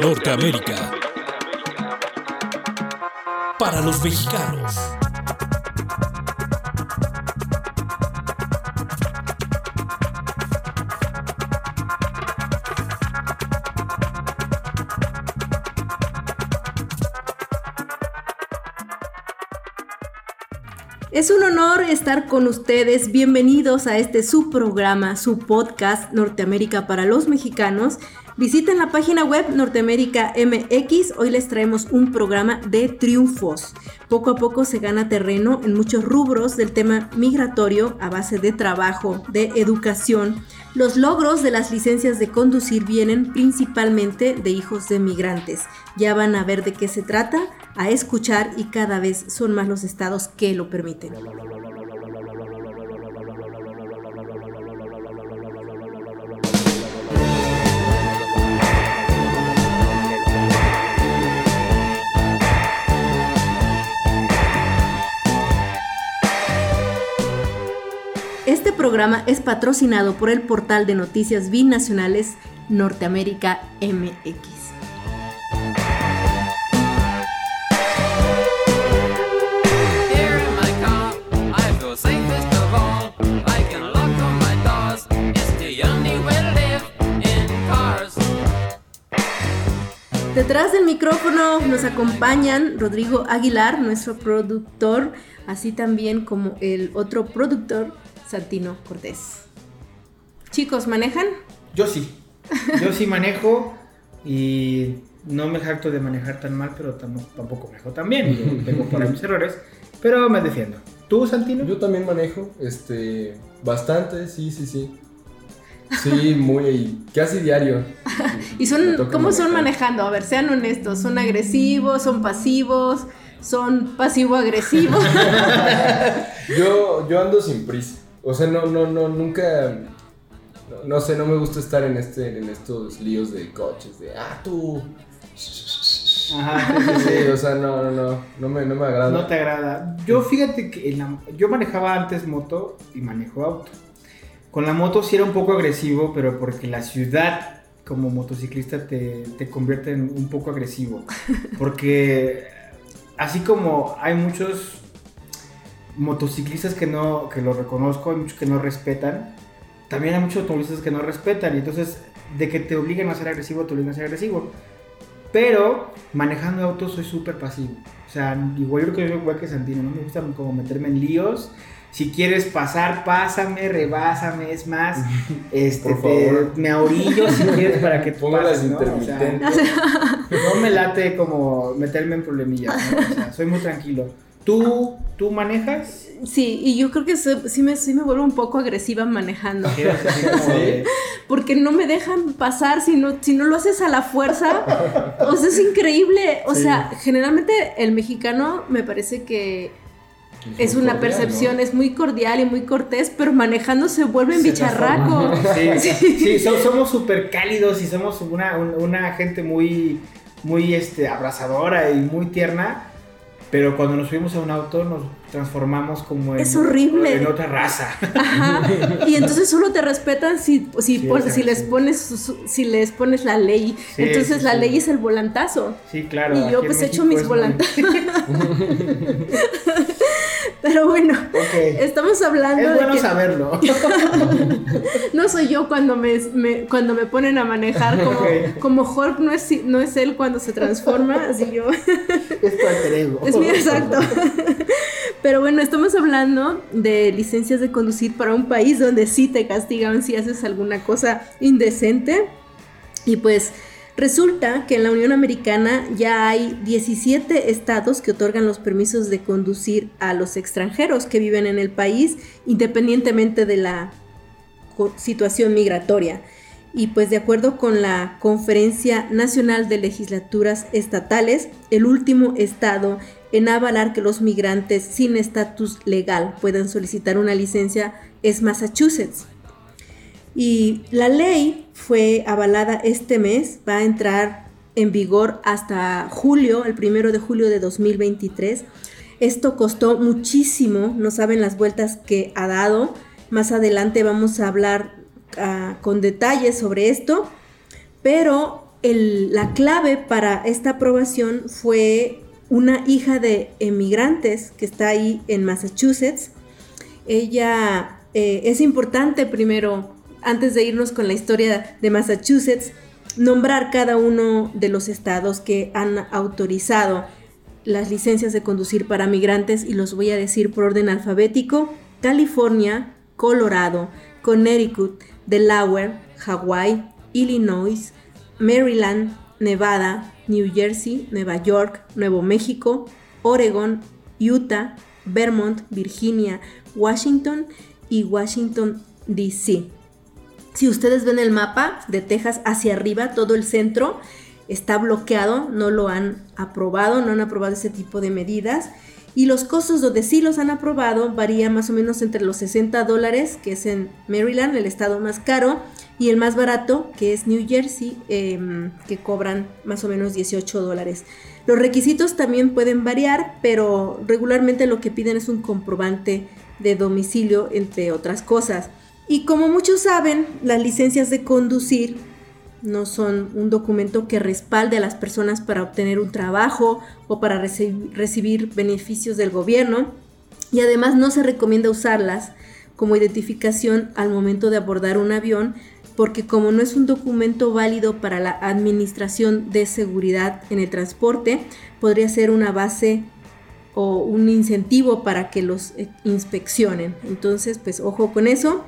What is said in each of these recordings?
Norteamérica. Para los mexicanos. Es un honor estar con ustedes. Bienvenidos a este su programa, su podcast Norteamérica para los mexicanos. Visiten la página web Norteamérica MX. Hoy les traemos un programa de triunfos. Poco a poco se gana terreno en muchos rubros del tema migratorio a base de trabajo, de educación. Los logros de las licencias de conducir vienen principalmente de hijos de migrantes. Ya van a ver de qué se trata a escuchar y cada vez son más los estados que lo permiten. Programa es patrocinado por el portal de noticias binacionales Norteamérica MX. Detrás del micrófono nos acompañan Rodrigo Aguilar, nuestro productor, así también como el otro productor, Santino Cortés. Chicos, ¿manejan? Yo sí. Yo sí manejo y no me jacto de manejar tan mal, pero tampoco manejo tan bien. tengo por ahí mis errores, pero me defiendo. ¿Tú, Santino? Yo también manejo, este, bastante, sí, sí, sí. Sí, muy, casi diario. ¿Y son, cómo son manejando? A ver, sean honestos, ¿son agresivos, son pasivos, son pasivo-agresivos? yo, yo ando sin prisa. O sea, no, no, no, nunca, no, sé, no me gusta estar en, este, en estos líos de coches, de, ah, tú... Ajá, sí, o sea, no, no, no, no me, no me agrada. No te agrada. Yo fíjate que yo manejaba antes moto y manejo auto. Con la moto sí era un poco agresivo, pero porque la ciudad como motociclista te, te convierte en un poco agresivo. Porque así como hay muchos motociclistas que no, que lo reconozco, hay muchos que no respetan, también hay muchos automovilistas que no respetan. Y entonces, de que te obligan a ser agresivo, te obligan a ser agresivo. Pero manejando autos soy súper pasivo. O sea, igual yo creo que soy igual que Santino, no me gusta como meterme en líos si quieres pasar, pásame, rebásame, es más, este, me ahorillo si quieres para que tú pases, ¿no? no me late como meterme en problemillas, o sea, soy muy tranquilo. ¿Tú, ¿Tú manejas? Sí, y yo creo que sí me, sí me vuelvo un poco agresiva manejando. Porque no me dejan pasar si no, si no lo haces a la fuerza. O sea, es increíble. O sea, generalmente el mexicano me parece que es una percepción, es muy cordial y muy cortés, pero manejando se vuelve en bicharraco. Sí, sí. somos súper cálidos y somos una, una, gente muy, muy este, abrazadora y muy tierna, pero cuando nos subimos a un auto nos transformamos como en, es horrible. en otra raza. Ajá. Y entonces solo te respetan si, si, si les pones si les pones la ley. entonces la ley es el volantazo. Sí, claro. Y yo pues he hecho mis volantazos. Pero bueno, estamos hablando es bueno saberlo. no soy yo cuando me, cuando me ponen a manejar como, como Hulk no es, no es él cuando se transforma, así yo. es tu alter Es mi exacto. Pero bueno, estamos hablando de licencias de conducir para un país donde sí te castigan si haces alguna cosa indecente. Y pues Resulta que en la Unión Americana ya hay 17 estados que otorgan los permisos de conducir a los extranjeros que viven en el país independientemente de la situación migratoria. Y pues de acuerdo con la Conferencia Nacional de Legislaturas Estatales, el último estado en avalar que los migrantes sin estatus legal puedan solicitar una licencia es Massachusetts. Y la ley fue avalada este mes, va a entrar en vigor hasta julio, el primero de julio de 2023. Esto costó muchísimo, no saben las vueltas que ha dado. Más adelante vamos a hablar ah, con detalles sobre esto, pero la clave para esta aprobación fue una hija de emigrantes que está ahí en Massachusetts. Ella eh, es importante primero, antes de irnos con la historia de Massachusetts, nombrar cada uno de los estados que han autorizado las licencias de conducir para migrantes y los voy a decir por orden alfabético. California, Colorado, Connecticut, Delaware, Hawái, Illinois, Maryland, Nevada, New Jersey, Nueva York, Nuevo México, Oregon, Utah, Vermont, Virginia, Washington y Washington, D.C. Si ustedes ven el mapa de Texas hacia arriba, todo el centro está bloqueado, no lo han aprobado, no han aprobado ese tipo de medidas. Y los costos donde sí los han aprobado varían más o menos entre los 60 dólares, que es en Maryland, el estado más caro, y el más barato, que es New Jersey, em, que cobran más o menos 18 dólares. Los requisitos también pueden variar, pero regularmente lo que piden es un comprobante de domicilio, entre otras cosas. Y como muchos saben, las licencias de conducir no son un documento que respalde a las personas para obtener un trabajo o para reci- recibir beneficios del gobierno y además no se recomienda usarlas como identificación al momento de abordar un avión porque como no es un documento válido para la administración de seguridad en el transporte, podría ser una base o un incentivo para que los eh, inspeccionen. Entonces, pues ojo con eso.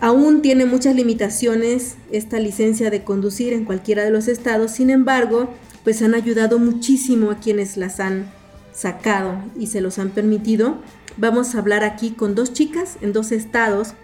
Aún tiene muchas limitaciones esta licencia de conducir en cualquiera de los estados, sin embargo, pues han ayudado muchísimo a quienes las han sacado y se los han permitido. Vamos a hablar aquí con dos chicas en dos estados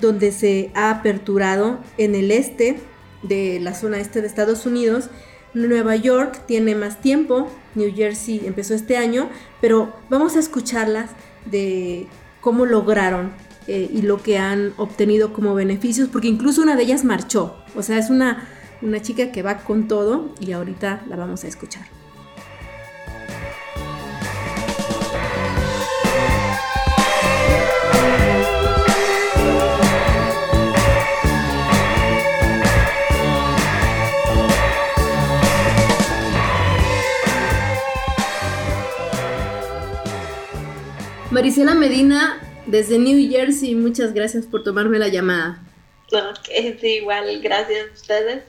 donde se ha aperturado en el este de la zona este de Estados Unidos. Nueva York tiene más tiempo, New Jersey empezó este año, pero vamos a escucharlas de cómo lograron eh, y lo que han obtenido como beneficios, porque incluso una de ellas marchó, o sea, es una, una chica que va con todo y ahorita la vamos a escuchar. Marisela Medina, desde New Jersey, muchas gracias por tomarme la llamada. Que es igual, gracias a ustedes.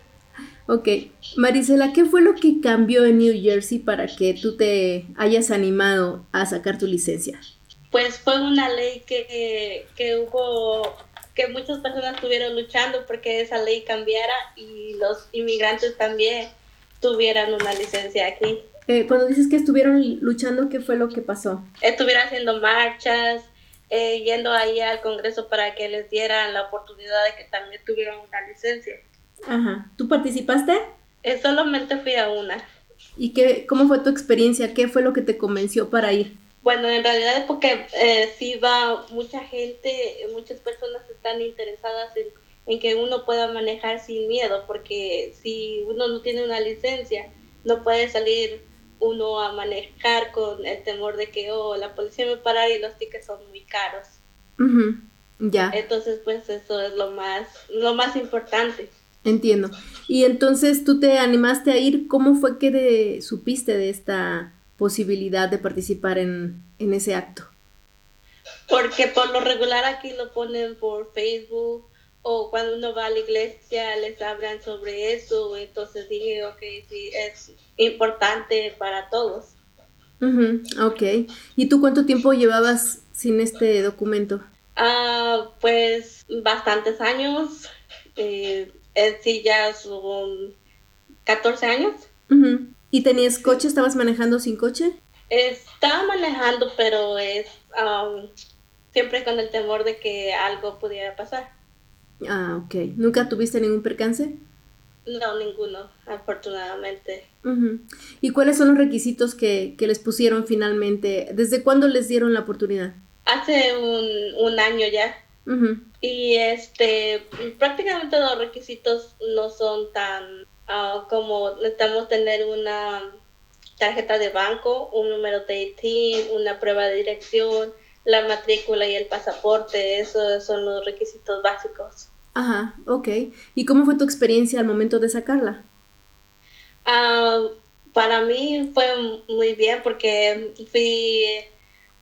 Ok, Marisela, ¿qué fue lo que cambió en New Jersey para que tú te hayas animado a sacar tu licencia? Pues fue una ley que, que hubo, que muchas personas estuvieron luchando porque esa ley cambiara y los inmigrantes también tuvieran una licencia aquí. Eh, cuando dices que estuvieron luchando, ¿qué fue lo que pasó? Estuvieron haciendo marchas, eh, yendo ahí al Congreso para que les dieran la oportunidad de que también tuvieran una licencia. Ajá. ¿Tú participaste? Eh, solamente fui a una. ¿Y qué, cómo fue tu experiencia? ¿Qué fue lo que te convenció para ir? Bueno, en realidad es porque eh, sí va mucha gente, muchas personas están interesadas en, en que uno pueda manejar sin miedo, porque si uno no tiene una licencia, no puede salir uno a manejar con el temor de que, oh, la policía me parar y los tickets son muy caros. Ya, Entonces, pues eso es lo más, lo más importante. entiendo. Y entonces tú te animaste a ir. ¿Cómo fue que de- supiste de esta posibilidad de participar en, en ese acto? Porque por lo regular aquí lo ponen por Facebook o cuando uno va a la iglesia les hablan sobre eso, entonces dije, ok, sí, es importante para todos. Ujú, ok. ¿Y tú cuánto tiempo llevabas sin este documento? Ah, pues bastantes años, eh, en sí ya son 14 años. Ujú. ¿Y tenías coche? ¿Estabas manejando sin coche? Estaba manejando, pero es um, siempre con el temor de que algo pudiera pasar. Ah, ok. ¿Nunca tuviste ningún percance? No, ninguno, afortunadamente. Ujú. ¿Y cuáles son los requisitos que, que les pusieron finalmente? ¿Desde cuándo les dieron la oportunidad? Hace un, un año ya. Ujú. Y este, prácticamente los requisitos no son tan ah, como necesitamos tener una tarjeta de banco, un número de ITIN, una prueba de dirección, la matrícula y el pasaporte. Esos son los requisitos básicos. Ajá, ok. ¿Y cómo fue tu experiencia al momento de sacarla? Ah, para mí fue muy bien porque fui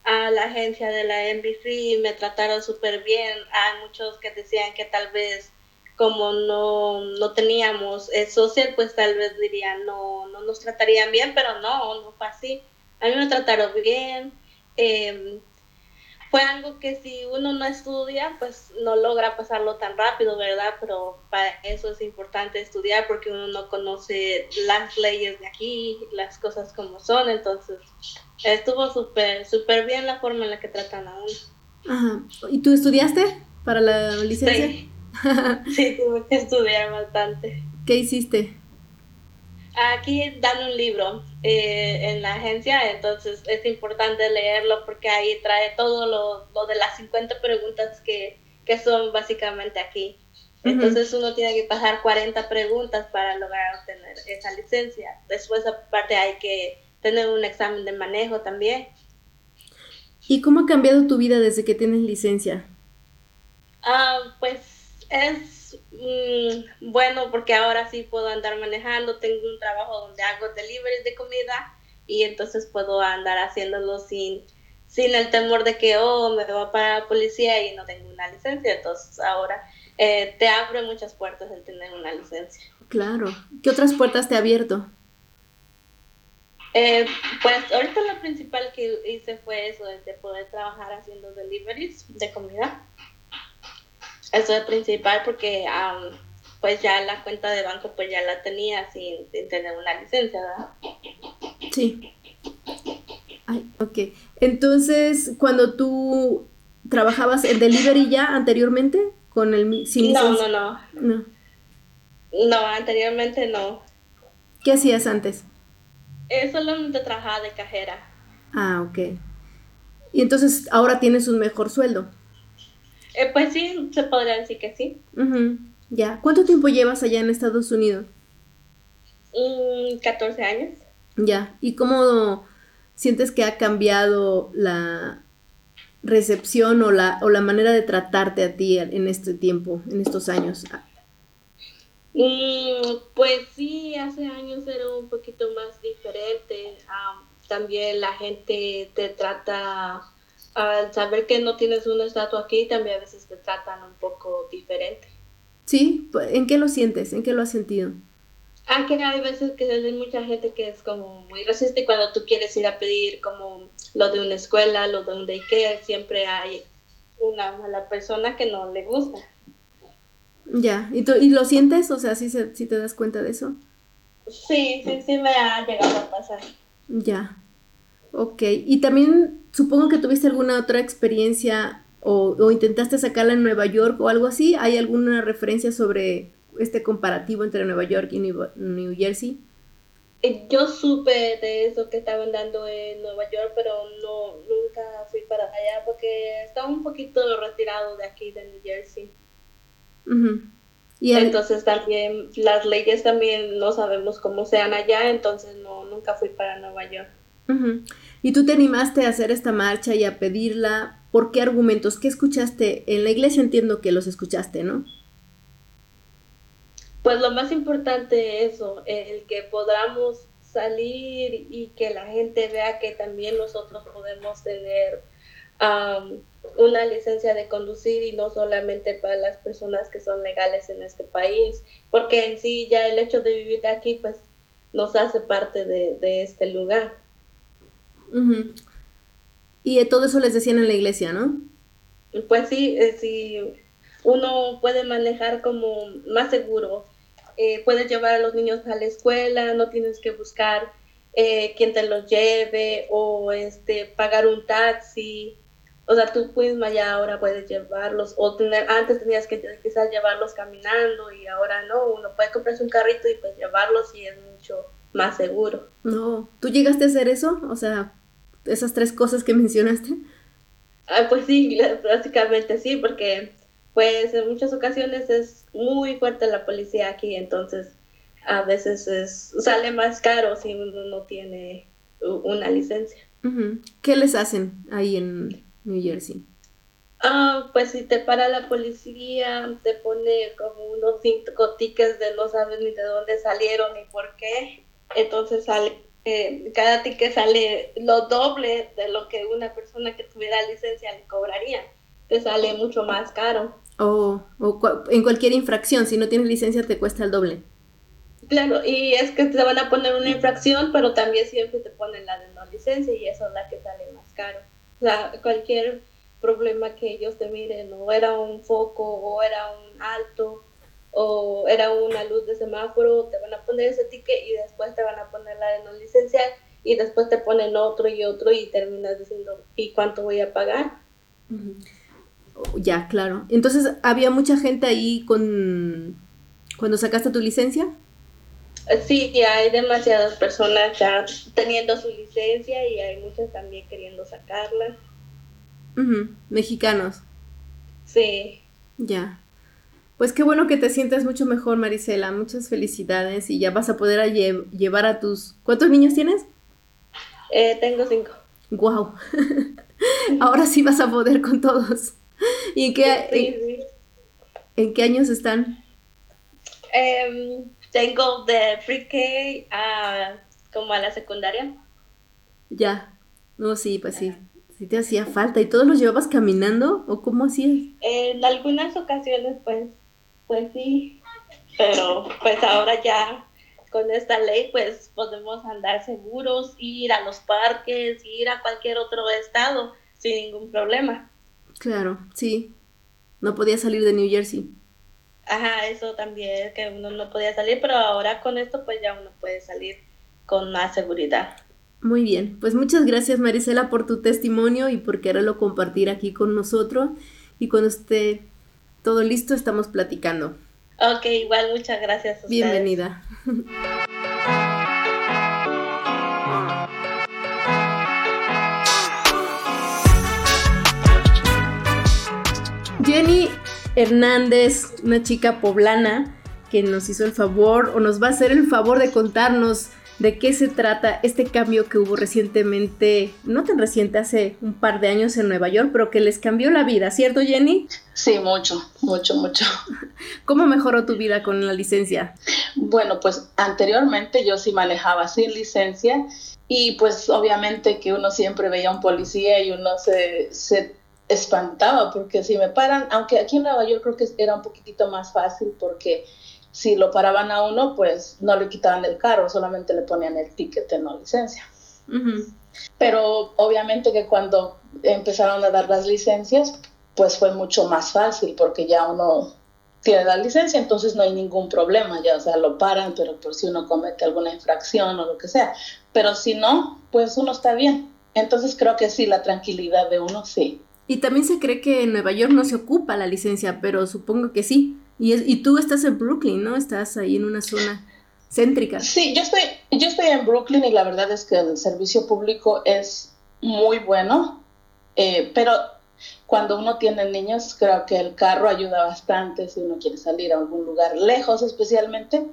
a la agencia de la NBC y me trataron súper bien. Hay muchos que decían que tal vez como no, no teníamos social, pues tal vez dirían no, no nos tratarían bien, pero no, no fue así. A mí me trataron bien. Em, fue algo que si uno no estudia, pues no logra pasarlo tan rápido, ¿verdad? Pero para eso es importante estudiar porque uno no conoce las leyes de aquí, las cosas como son, entonces estuvo súper, súper bien la forma en la que tratan a uno. Ajá. ¿Y tú estudiaste para la licencia? Sí, sí tuve que estudiar bastante. ¿Qué hiciste? Aquí dan un libro eh, en la agencia, entonces es importante leerlo porque ahí trae todo lo, lo de las 50 preguntas que, que son básicamente aquí. Entonces uno tiene que pasar 40 preguntas para lograr obtener esa licencia. Después aparte hay que tener un examen de manejo también. ¿Y cómo ha cambiado tu vida desde que tienes licencia? Ah, pues es Mm, bueno porque ahora sí puedo andar manejando, tengo un trabajo donde hago deliveries de comida y entonces puedo andar haciéndolo sin, sin el temor de que, oh, me va para la policía y no tengo una licencia. Entonces ahora eh, te abre muchas puertas el tener una licencia. Claro. ¿Qué otras puertas te ha abierto? Eh, pues ahorita lo principal que hice fue eso, de poder trabajar haciendo deliveries de comida. Eso es principal porque pues ya la cuenta de banco pues ya la tenía sin, tener una licencia, ¿verdad? Sí. Ay, ok. Entonces, cuando tú trabajabas en delivery ya anteriormente con el sin no, no, no, no. No, anteriormente no. ¿Qué hacías antes? Eh, solamente trabajaba de cajera. Ah, ok. Y entonces ahora tienes un mejor sueldo. Eh, pues sí, se podría decir que sí. Ya. ¿Cuánto tiempo llevas allá en Estados Unidos? 14 años. Ya. ¿Y cómo sientes que ha cambiado la recepción o la, o la manera de tratarte a ti en este tiempo, en estos años? Mm, pues sí, hace años era un poquito más diferente. Ah, también la gente te trata al saber que no tienes una estatua aquí, también a veces te tratan un poco diferente. Sí, ¿en qué lo sientes? ¿En qué lo has sentido? Ah, que hay veces que hay mucha gente que es como muy resiste cuando tú quieres ir a pedir como lo de una escuela, lo de un daycare, siempre hay una mala persona que no le gusta. Ya, ¿y, tú, y lo sientes? O sea, ¿sí, ¿sí te das cuenta de eso? Sí, sí, sí me ha llegado a pasar. Ya, ok. Y también supongo que tuviste alguna otra experiencia o, intentaste sacarla en Nueva York o algo así. ¿Hay alguna referencia sobre este comparativo entre Nueva York y New, Jersey? Eh, yo supe de eso que estaban dando en Nueva York, pero no nunca fui para allá porque estaba un poquito retirado de aquí de New Jersey. ¿Y entonces también las leyes también no sabemos cómo sean allá, entonces no nunca fui para Nueva York. Y tú te animaste a hacer esta marcha y a pedirla. ¿Por qué argumentos? ¿Qué escuchaste? En la iglesia entiendo que los escuchaste, ¿no? Pues lo más importante es eso, el que podamos salir y que la gente vea que también nosotros podemos tener una licencia de conducir y no solamente para las personas que son legales en este país, porque en sí ya el hecho de vivir aquí pues nos hace parte de, de este lugar. Y todo eso les decían en la iglesia, ¿no? Pues sí, eh, si uno puede manejar como más seguro, eh, puedes llevar a los niños a la escuela, no tienes que buscar eh, quien te los lleve o este pagar un taxi. O sea, tú misma ya ahora puedes llevarlos, o tener, antes tenías que quizás llevarlos caminando y ahora no, uno puede comprarse un carrito y pues llevarlos y es mucho más seguro. No, ¿tú llegaste a hacer eso? O sea, esas tres cosas que mencionaste? Ah, pues sí, básicamente sí, porque pues en muchas ocasiones es muy fuerte la policía aquí, entonces a veces es, sale más caro si uno no tiene una licencia. ¿Qué les hacen ahí en New Jersey? Ah, pues si te para la policía, te pone como unos cinco tickets de no sabes ni de dónde salieron ni por qué. entonces sale, eh, cada ticket sale lo doble de lo que una persona que tuviera licencia le cobraría. Te sale mucho más caro. O en cualquier infracción, si no tienes licencia te cuesta el doble. Claro, y es que te van a poner una infracción, pero también siempre te ponen la de no licencia y eso es la que sale más caro. O sea, cualquier problema que ellos te miren, o era un foco, o era un alto, o era una luz de semáforo, te van a poner ese ticket y después te van a poner la de no licencia y después te ponen otro y otro y terminas diciendo, ¿y cuánto voy a pagar? Ya, claro. Entonces, ¿había mucha gente ahí con cuando sacaste tu licencia? Sí, hay demasiadas personas ya teniendo su licencia y hay muchas también queriendo sacarla. Mexicanos. Sí. Ya. Pues qué bueno que te sientas mucho mejor, Marisela. Muchas felicidades y ya vas a poder llevar a tus... ¿Cuántos niños tienes? Eh, tengo cinco. Wow. Ahora sí vas a poder con todos. ¿Y en qué, en, qué años están? Em, tengo de pre-K a como a la secundaria. Ya. No, sí, pues sí. Sí te hacía falta. ¿Y todos los llevabas caminando o cómo hacías? En algunas ocasiones, pues, pues sí. Pero pues ahora ya con esta ley, pues podemos andar seguros, ir a los parques, ir a cualquier otro estado sin ningún problema. Claro, sí. No podía salir de New Jersey. Ajá, eso también, que uno no podía salir, pero ahora con esto pues ya uno puede salir con más seguridad. Muy bien, pues muchas gracias Marisela por tu testimonio y por quererlo compartir aquí con nosotros. Y cuando esté todo listo, estamos platicando. Ok, igual muchas gracias. A Bienvenida. Jenny Hernández, una chica poblana que nos hizo el favor o nos va a hacer el favor de contarnos de qué se trata este cambio que hubo recientemente, no tan reciente, hace un par de años en Nueva York, pero que les cambió la vida, ¿cierto Jenny? Sí, mucho, mucho, mucho. ¿Cómo mejoró tu vida con la licencia? Bueno, pues anteriormente yo sí manejaba sin licencia y pues obviamente que uno siempre veía a un policía y uno se, se espantaba porque si me paran, aunque aquí en Nueva York creo que era un poquitito más fácil porque si lo paraban a uno, pues no le quitaban el carro, solamente le ponían el ticket no licencia. Pero obviamente que cuando empezaron a dar las licencias, pues fue mucho más fácil porque ya uno tiene la licencia, entonces no hay ningún problema, ya, o sea, lo paran, pero por si uno comete alguna infracción o lo que sea. Pero si no, pues uno está bien. Entonces creo que sí, la tranquilidad de uno sí. Y también se cree que en Nueva York no se ocupa la licencia, pero supongo que sí. Y, y tú estás en Brooklyn, ¿no? Estás ahí en una zona céntrica. Sí, yo estoy, yo estoy en Brooklyn y la verdad es que el servicio público es muy bueno, eh, pero cuando uno tiene niños, creo que el carro ayuda bastante si uno quiere salir a algún lugar lejos especialmente.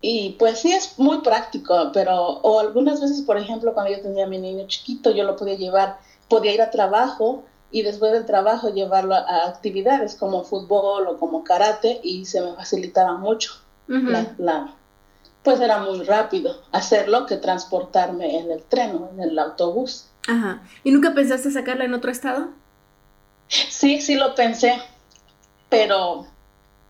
Y pues sí es muy práctico, pero o algunas veces, por ejemplo, cuando yo tenía a mi niño chiquito, yo lo podía llevar, podía ir a trabajo y después del trabajo llevarlo a, actividades como fútbol o como karate y se me facilitaba mucho. la, pues era muy rápido hacerlo que transportarme en el tren o en el autobús. Ajá. ¿Y nunca pensaste sacarla en otro estado? Sí, sí lo pensé, pero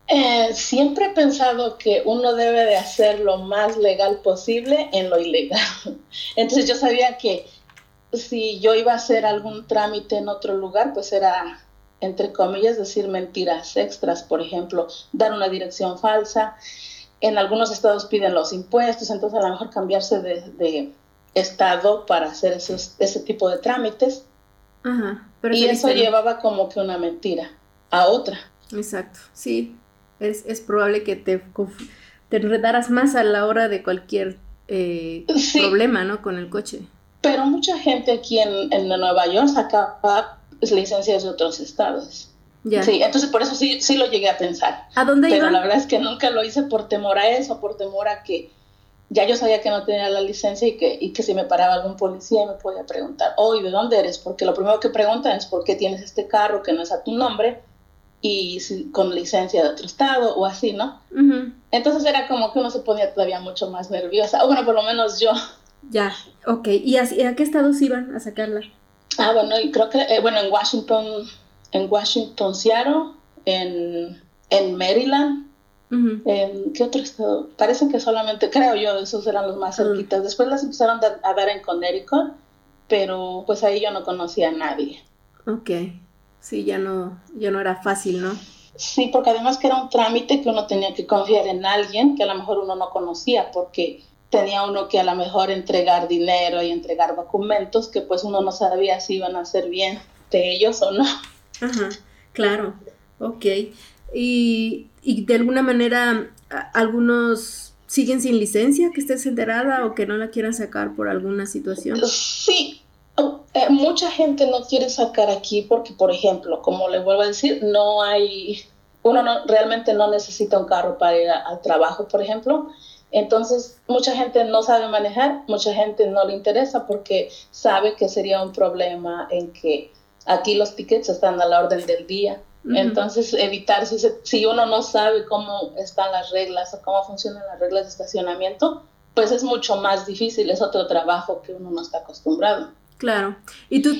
eh, siempre he pensado que uno debe de hacer lo más legal posible en lo ilegal. Entonces yo sabía que si yo iba a hacer algún trámite en otro lugar, pues era, entre comillas, decir mentiras extras, por ejemplo, dar una dirección falsa. En algunos estados piden los impuestos, entonces a lo mejor cambiarse de, estado para hacer esos, ese tipo de trámites. y eso llevaba como que una mentira a otra. Exacto, sí. Es, es probable que te, te enredaras más a la hora de cualquier eh, problema, ¿no? Con el coche. Pero mucha gente aquí en, en Nueva York sacaba licencias de otros estados. Sí, entonces por eso sí, sí lo llegué a pensar. ¿A dónde Pero la verdad es que nunca lo hice por temor a eso, por temor a que ya yo sabía que no tenía la licencia y que, y que si me paraba algún policía me podía preguntar, oye, ¿de dónde eres? Porque lo primero que preguntan es por qué tienes este carro que no es a tu nombre y con licencia de otro estado o así, ¿no? Entonces era como que uno se ponía todavía mucho más nerviosa, o bueno, por lo menos yo. Ya, ok. ¿Y a, qué estados iban a sacarla? Ah, bueno, y creo que, eh, bueno, en Washington, en Washington, Seattle, en, en Maryland, Ujú. ¿En qué otro estado? Parece que solamente, creo yo, esos eran los más cerquitas. Después las empezaron a dar en Connecticut, pero pues ahí yo no conocía a nadie. Ok. Sí, ya no, ya no era fácil, ¿no? Sí, porque además que era un trámite que uno tenía que confiar en alguien que a lo mejor uno no conocía, porque tenía uno que a lo mejor entregar dinero y entregar documentos que pues uno no sabía si iban a ser bien de ellos o no. Ajá, claro. Ok. Y, y de alguna manera, algunos siguen sin licencia, que estés enterada o que no la quieran sacar por alguna situación. Sí, eh, mucha gente no quiere sacar aquí porque, por ejemplo, como le vuelvo a decir, no hay, uno no, realmente no necesita un carro para ir a- al trabajo, por ejemplo. Entonces, mucha gente no sabe manejar, mucha gente no le interesa porque sabe que sería un problema en que aquí los tickets están a la orden del día. Entonces, evitar, si, se- si uno no sabe cómo están las reglas o cómo funcionan las reglas de estacionamiento, pues es mucho más difícil, es otro trabajo que uno no está acostumbrado. Claro. ¿Y tú?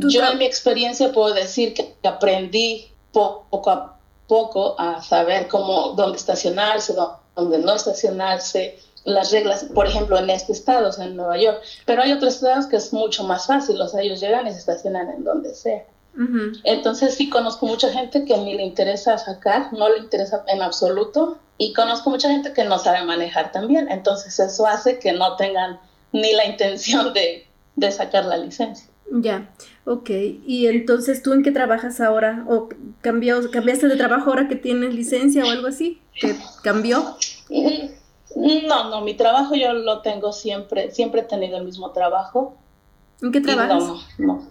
tú Yo en mi experiencia puedo decir que aprendí po- poco a poco a saber cómo, dónde estacionarse, dónde no estacionarse, las reglas, por ejemplo, en este estado, o sea, en Nueva York. Pero hay otros estados que es mucho más fácil, o sea, ellos llegan y se estacionan en donde sea. Entonces sí conozco mucha gente que ni le interesa sacar, no le interesa en absoluto, y conozco mucha gente que no sabe manejar también. Entonces eso hace que no tengan ni la intención de, de sacar la licencia. Ya, ok. ¿Y entonces tú en qué trabajas ahora? ¿O cambió, cambiaste de trabajo ahora que tienes licencia o algo así? ¿Que cambió? Mm, No, no, mi trabajo yo lo tengo siempre, siempre he tenido el mismo trabajo. ¿En qué trabajas? no, no.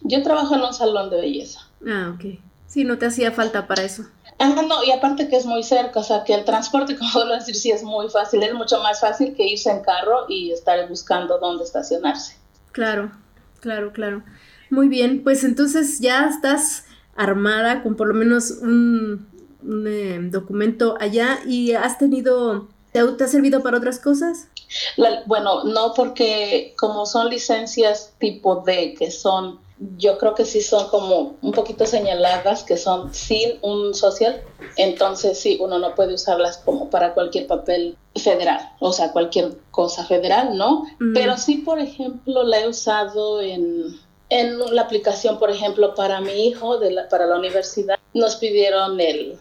Yo trabajo en un salón de belleza. Ah, ok. Sí, no te hacía falta para eso. Ah, no, y aparte que es muy cerca, o sea, que el transporte, como vuelvo a decir, sí es muy fácil, es mucho más fácil que irse en carro y estar buscando dónde estacionarse. Claro, claro, claro. Muy bien, pues entonces ya estás armada con por lo menos un, un, eh, documento allá y has tenido, ¿te, ha- servido para otras cosas? Bueno, no porque como son licencias tipo D, que son, yo creo que sí son como un poquito señaladas, que son sin un social, entonces sí, uno no puede usarlas como para cualquier papel federal, o sea, cualquier cosa federal, ¿no? Mm. Pero sí, por ejemplo, la he usado en, en la aplicación, por ejemplo, para mi hijo, de la- para la universidad, nos pidieron el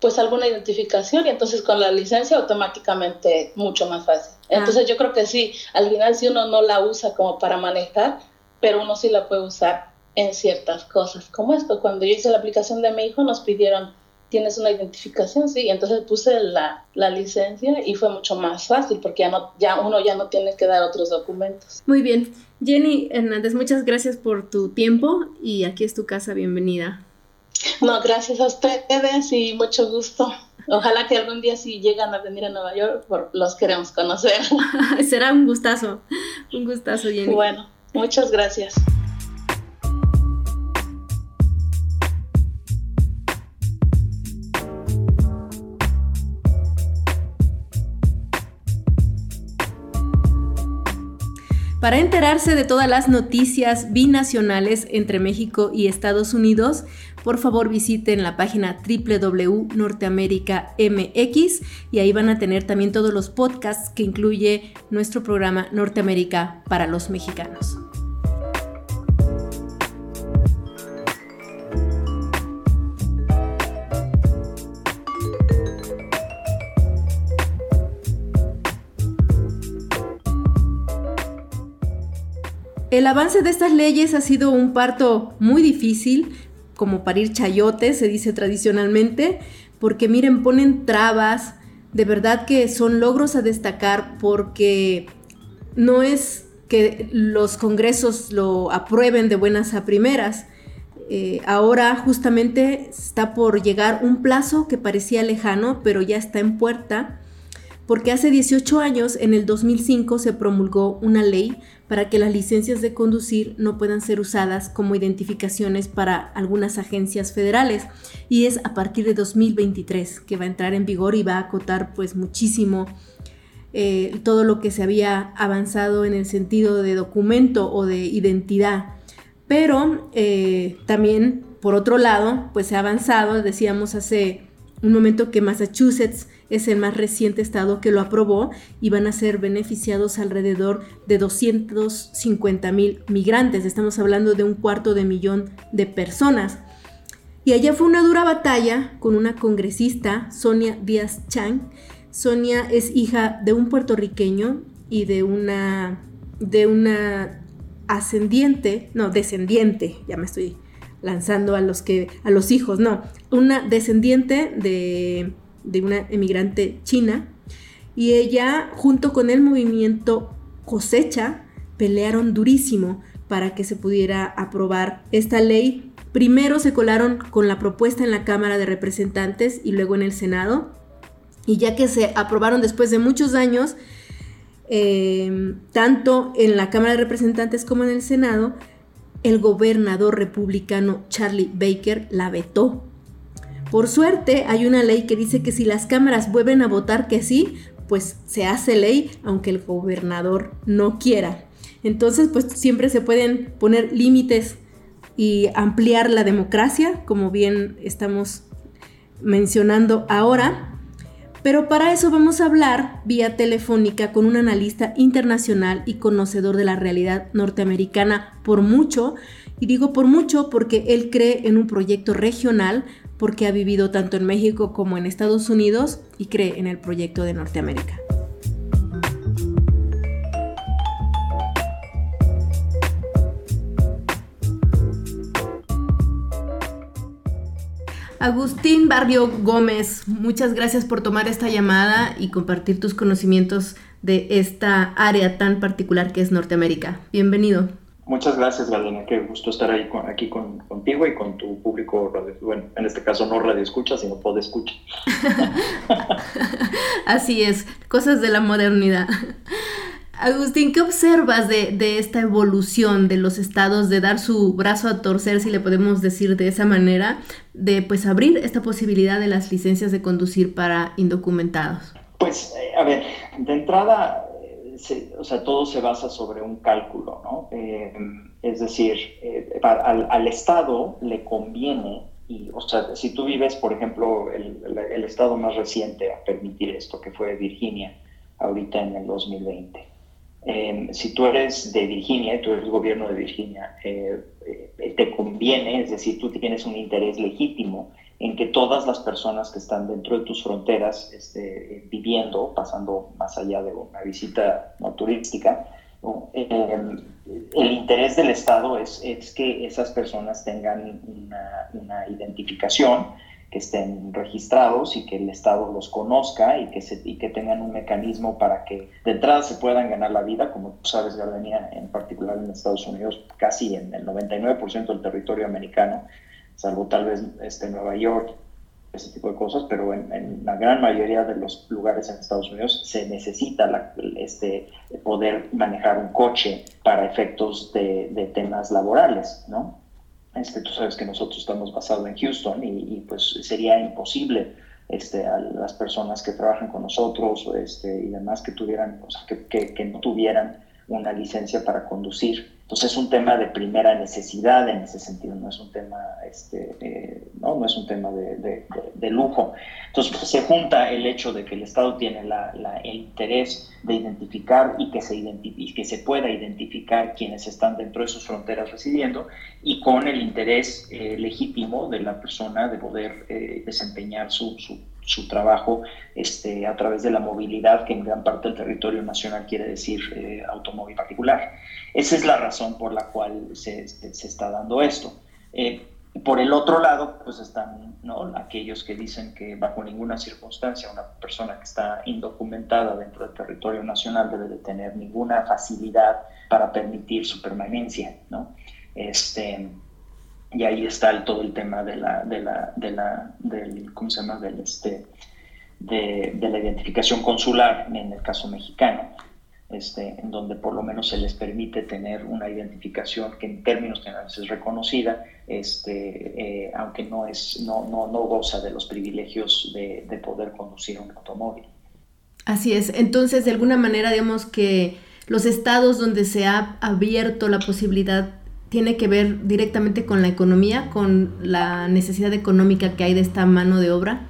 pues alguna identificación y entonces con la licencia automáticamente mucho más fácil. Entonces yo creo que sí, al final si uno no la usa como para manejar, pero uno sí la puede usar en ciertas cosas, como esto, cuando yo hice la aplicación de mi hijo nos pidieron, ¿tienes una identificación? Sí, entonces puse la, la licencia y fue mucho más fácil porque ya, no, ya uno ya no tiene que dar otros documentos. Muy bien. Jenny Hernández, muchas gracias por tu tiempo y aquí es tu casa, bienvenida. No, gracias a ustedes y mucho gusto. Ojalá que algún día si llegan a venir a Nueva York, por- los queremos conocer. Será un gustazo, un gustazo, Jenny. Bueno, muchas gracias. Para enterarse de todas las noticias binacionales entre México y Estados Unidos, por favor visiten la página www.norteamerica.mx y ahí van a tener también todos los podcasts que incluye nuestro programa Norteamérica para los mexicanos. El avance de estas leyes ha sido un parto muy difícil, como parir chayotes, se dice tradicionalmente, porque miren, ponen trabas, de verdad que son logros a destacar porque no es que los congresos lo aprueben de buenas a primeras. Eh, ahora justamente está por llegar un plazo que parecía lejano, pero ya está en puerta, porque hace 18 años, en el 2005, se promulgó una ley para que las licencias de conducir no puedan ser usadas como identificaciones para algunas agencias federales y es a partir de 2023 que va a entrar en vigor y va a acotar pues muchísimo eh, todo lo que se había avanzado en el sentido de documento o de identidad. Pero eh, también, por otro lado, pues se ha avanzado, decíamos hace un momento que Massachusetts es el más reciente estado que lo aprobó y van a ser beneficiados alrededor de 250 mil migrantes. Estamos hablando de un cuarto de millón de personas. Y allá fue una dura batalla con una congresista, Sonia Díaz Chang. Sonia es hija de un puertorriqueño y de una, de una ascendiente, no, descendiente, ya me estoy lanzando a los que a los hijos, no, una descendiente de, de una emigrante china y ella junto con el movimiento cosecha pelearon durísimo para que se pudiera aprobar esta ley. Primero se colaron con la propuesta en la Cámara de Representantes y luego en el Senado. Y ya que se aprobaron después de muchos años, eh, tanto en la Cámara de Representantes como en el Senado, el gobernador republicano Charlie Baker la vetó. Por suerte, hay una ley que dice que si las cámaras vuelven a votar que sí, pues se hace ley aunque el gobernador no quiera. Entonces, pues siempre se pueden poner límites y ampliar la democracia, como bien estamos mencionando ahora. Pero para eso vamos a hablar vía telefónica con un analista internacional y conocedor de la realidad norteamericana por mucho. Y digo por mucho porque él cree en un proyecto regional, porque ha vivido tanto en México como en Estados Unidos y cree en el proyecto de Norteamérica. Agustín Barrio Gómez, muchas gracias por tomar esta llamada y compartir tus conocimientos de esta área tan particular que es Norteamérica. Bienvenido. Muchas gracias, Galena. Qué gusto estar ahí aquí contigo y con tu público, bueno, en este caso no radio escucha, sino pod escucha. Así es, cosas de la modernidad. Agustín, ¿qué observas de, esta evolución de los estados de dar su brazo a torcer, si le podemos decir de esa manera, de pues abrir esta posibilidad de las licencias de conducir para indocumentados? Pues, eh, a ver, de entrada, eh, o sea, todo se basa sobre un cálculo, ¿no? Eh, es decir, al, Estado le conviene y, o sea, si tú vives, por ejemplo, el, estado más reciente a permitir esto, que fue Virginia, ahorita en el 2020. Em, si tú eres de Virginia, tú eres el gobierno de Virginia, eh, eh, te conviene, es decir, tú tienes un interés legítimo en que todas las personas que están dentro de tus fronteras este, viviendo, pasando más allá de una visita no turística, em, el interés del Estado es, que esas personas tengan una identificación que estén registrados y que el Estado los conozca y que, se, y que tengan un mecanismo para que de entrada se puedan ganar la vida, como tú sabes, Gardenia, en particular en Estados Unidos, casi en el 99% del territorio americano, salvo tal vez este, Nueva York, ese tipo de cosas, pero en, la gran mayoría de los lugares en Estados Unidos se necesita la, este, poder manejar un coche para efectos de, de temas laborales, ¿no? Este, tú sabes que nosotros estamos basados en Houston y, pues sería imposible este, a las personas que trabajan con nosotros este, y demás que tuvieran, o sea, que, que, no tuvieran una licencia para conducir. Entonces es un tema de primera necesidad en ese sentido, no es un tema, este, eh, no, no es un tema de, de, lujo. Entonces pues, se junta el hecho de que el Estado tiene la, el interés de identificar y que, se identifique, que se pueda identificar quienes están dentro de sus fronteras residiendo y con el interés eh, legítimo de la persona de poder eh, desempeñar su su trabajo este, a través de la movilidad, que en gran parte del territorio nacional quiere decir eh, automóvil particular. Esa es la razón por la cual se, se está dando esto. Eh, por el otro lado, pues están ¿no? aquellos que dicen que bajo ninguna circunstancia una persona que está indocumentada dentro del territorio nacional debe de tener ninguna facilidad para permitir su permanencia. ¿no? Este, y ahí está todo el tema de la, de la, de la, del, ¿cómo se llama? Del, este, de, la identificación consular en el caso mexicano, este, en donde por lo menos se les permite tener una identificación que en términos generales es reconocida, este, eh, aunque no, es, no, no, no, goza de los privilegios de, de poder conducir un automóvil. Así es, entonces de alguna manera digamos que los estados donde se ha abierto la posibilidad tiene que ver directamente con la economía, con la necesidad económica que hay de esta mano de obra?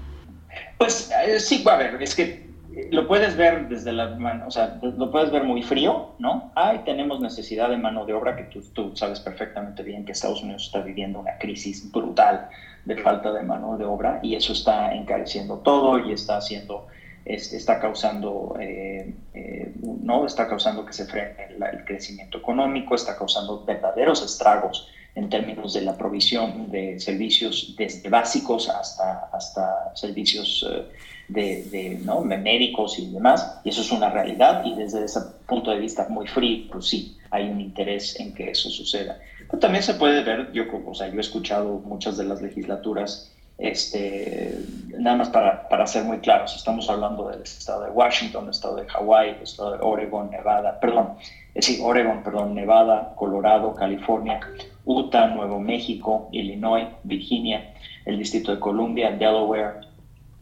Pues eh, sí, a ver, es que lo puedes ver desde la mano, o sea, lo puedes ver muy frío, ¿no? Ay, tenemos necesidad de mano de obra, que tú, tú sabes perfectamente bien que Estados Unidos está viviendo una crisis brutal de falta de mano de obra y eso está encareciendo todo y está haciendo está causando, eh, eh, ¿no? está causando que se frene el, crecimiento económico, está causando verdaderos estragos en términos de la provisión de servicios desde básicos hasta, hasta servicios eh, de, de, ¿no? médicos y demás, y eso es una realidad, y desde ese punto de vista muy frío, pues sí, hay un interés en que eso suceda. Pero también se puede ver, yo, o sea, yo he escuchado muchas de las legislaturas este, nada más para, para, ser muy claros, estamos hablando del estado de Washington, del estado de Hawái, del estado de Oregon, Nevada, perdón, eh, Oregon, perdón, Nevada, Colorado, California, Utah, Nuevo México, Illinois, Virginia, el Distrito de Columbia, Delaware,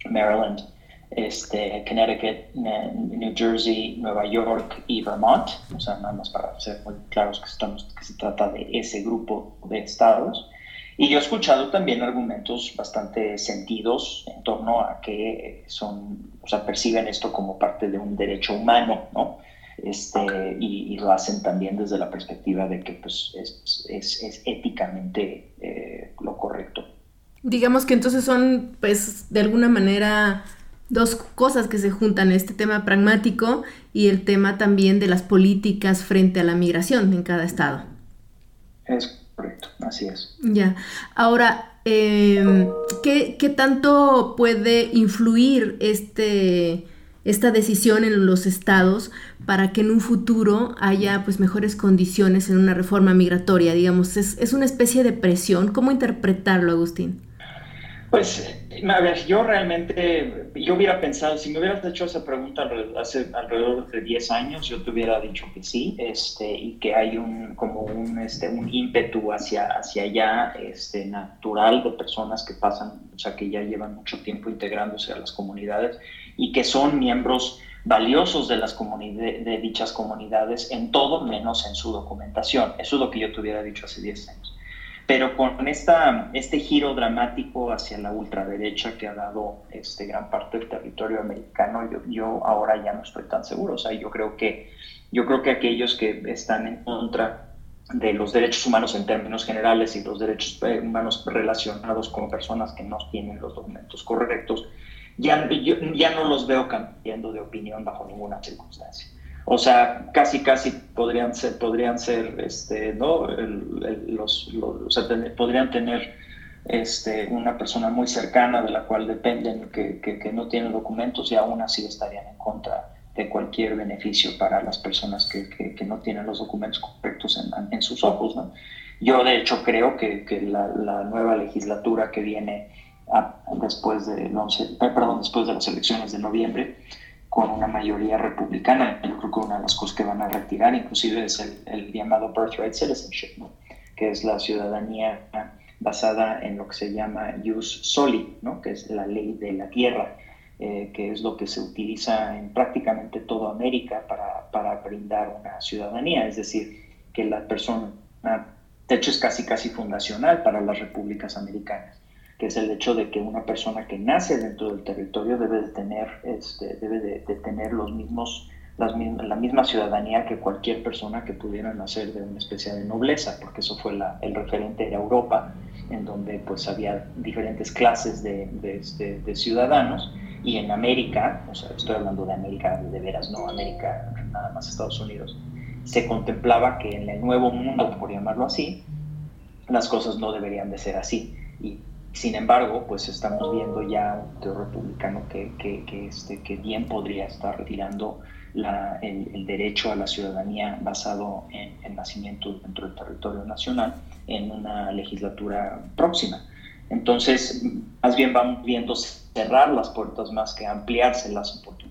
Maryland, este, Connecticut, New Jersey, Nueva York y Vermont. O sea, nada más para ser muy claros que, estamos, que se trata de ese grupo de estados. Y yo he escuchado también argumentos bastante sentidos en torno a que son, o sea, perciben esto como parte de un derecho humano, ¿no? Este, y, lo hacen también desde la perspectiva de que pues, es, es, es éticamente eh, lo correcto. Digamos que entonces son, pues, de alguna manera dos cosas que se juntan, este tema pragmático y el tema también de las políticas frente a la migración en cada estado. Es Correcto, así es. Ya. Ahora, em, ¿qué, tanto puede influir este, esta decisión en los estados para que en un futuro haya pues mejores condiciones en una reforma migratoria? Digamos, es, es una especie de presión. ¿Cómo interpretarlo, Agustín? Pues, a ver, yo realmente, yo hubiera pensado, si me hubieras hecho esa pregunta hace alrededor de 10 años, yo te hubiera dicho que sí, este, y que hay un, como un, este, un ímpetu hacia, hacia allá, este, natural de personas que pasan, o sea, que ya llevan mucho tiempo integrándose a las comunidades y que son miembros valiosos de, las de dichas comunidades en todo menos en su documentación. Eso es lo que yo te hubiera dicho hace 10 años. Pero con esta, este giro dramático hacia la ultraderecha que ha dado este, gran parte del territorio americano, yo, ahora ya no estoy tan seguro. O sea, yo creo que, yo creo que aquellos que están en contra de los derechos humanos en términos generales y los derechos eh, humanos relacionados con personas que no tienen los documentos correctos, ya, ya no los veo cambiando de opinión bajo ninguna circunstancia. O sea, casi, casi podrían ser, podrían ser, este, ¿no? los, o sea, podrían tener este, una persona muy cercana de la cual dependen que, que, no tiene documentos y aún así estarían en contra de cualquier beneficio para las personas que, que no tienen los documentos correctos en, en, sus ojos. ¿no? Yo de hecho creo que, la, la, nueva legislatura que viene después, de, no sé, perdón, después de las elecciones de noviembre con una mayoría republicana. Yo creo que una de las cosas que van a retirar inclusive es el, llamado birthright citizenship, que es la ciudadanía basada en lo que se llama jus soli, ¿no? que es la ley de la tierra, eh, que es lo que se utiliza en prácticamente toda América para, para brindar una ciudadanía, es decir, que la persona, de hecho es casi casi fundacional para las repúblicas americanas que es el hecho de que una persona que nace dentro del territorio debe de tener, este, debe de, tener los mismos, la misma ciudadanía que cualquier persona que pudiera nacer de una especie de nobleza, porque eso fue la, el referente de Europa, en donde pues había diferentes clases de, de, este, de, ciudadanos, y en América, o sea, estoy hablando de América de veras, no América nada más Estados Unidos, se contemplaba que en el nuevo mundo, por llamarlo así, las cosas no deberían de ser así. Y sin embargo, pues estamos viendo ya un teo republicano que, que, este, que bien podría estar retirando la, el, derecho a la ciudadanía basado en el nacimiento dentro del territorio nacional en una legislatura próxima. Entonces, más bien vamos viendo cerrar las puertas más que ampliarse las oportunidades.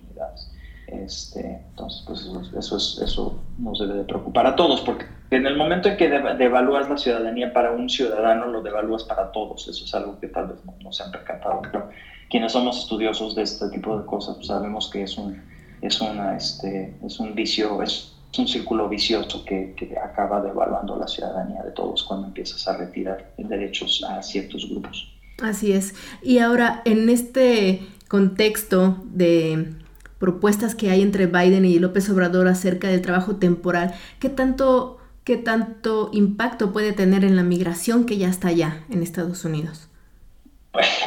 Este, entonces, pues eso, es, eso nos debe de preocupar a todos, porque en el momento en que devalúas la ciudadanía para un ciudadano, lo devalúas para todos. Eso es algo que tal vez no, se han percatado. Pero quienes somos estudiosos de este tipo de cosas, pues sabemos que es un, es una, este, es un vicio, es un círculo vicioso que, que acaba devaluando la ciudadanía de todos cuando empiezas a retirar derechos a ciertos grupos. Así es. Y ahora, en este contexto de propuestas que hay entre Biden y López Obrador acerca del trabajo temporal, ¿qué tanto, qué tanto impacto puede tener en la migración que ya está allá en Estados Unidos?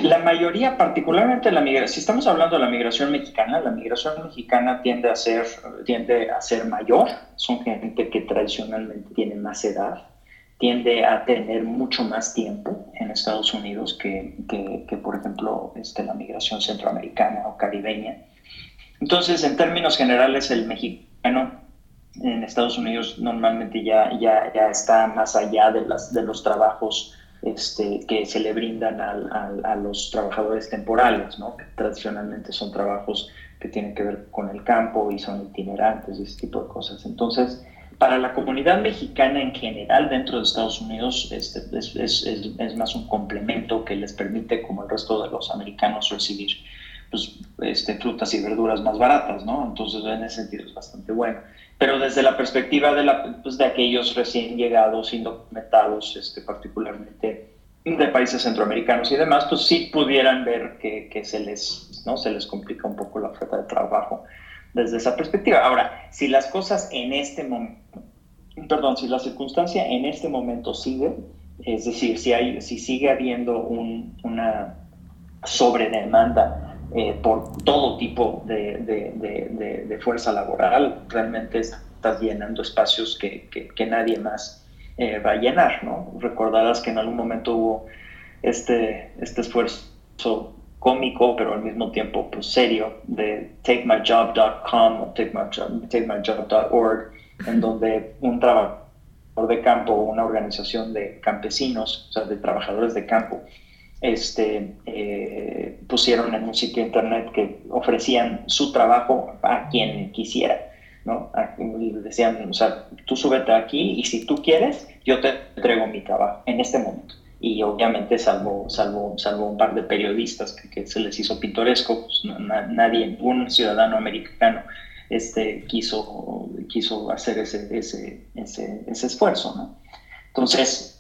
La mayoría, particularmente la migración, si estamos hablando de la migración mexicana, la migración mexicana tiende a ser, tiende a ser mayor, son gente que tradicionalmente tiene más edad, tiende a tener mucho más tiempo en Estados Unidos que, que, que por ejemplo, este, la migración centroamericana o caribeña. Entonces, en términos generales, el mexicano en Estados Unidos normalmente ya, ya, ya está más allá de, las, de los trabajos este, que se le brindan a, los trabajadores temporales, ¿no? que tradicionalmente son trabajos que tienen que ver con el campo y son itinerantes y ese tipo de cosas. Entonces, para la comunidad mexicana en general dentro de Estados Unidos este, es, es, es, más un complemento que les permite, como el resto de los americanos, recibir pues, este, frutas y verduras más baratas, ¿no? Entonces, en ese sentido es bastante bueno. Pero desde la perspectiva de, la, pues, de aquellos recién llegados, indocumentados, este, particularmente de países centroamericanos y demás, pues sí pudieran ver que, se, les, ¿no? se les complica un poco la oferta de trabajo desde esa perspectiva. Ahora, si las cosas en este momento, perdón, si la circunstancia en este momento sigue, es decir, si, hay, si sigue habiendo un, una sobredemanda eh, por todo tipo de, de, de, fuerza laboral, realmente estás llenando espacios que, que, nadie más eh, va a llenar, ¿no? Recordarás que en algún momento hubo este, este esfuerzo cómico, pero al mismo tiempo pues, serio, de takemyjob.com o takemyjob.org, en donde un trabajador de campo, una organización de campesinos, o sea, de trabajadores de campo, este, eh, pusieron en un sitio internet que ofrecían su trabajo a quien quisiera, ¿no? decían, o sea, tú súbete aquí y si tú quieres, yo te entrego mi trabajo en este momento. Y obviamente, salvo, salvo, salvo un par de periodistas que, se les hizo pintoresco, pues, nadie, ningún ciudadano americano este, quiso, quiso hacer ese, ese, ese, ese esfuerzo, ¿no? Entonces,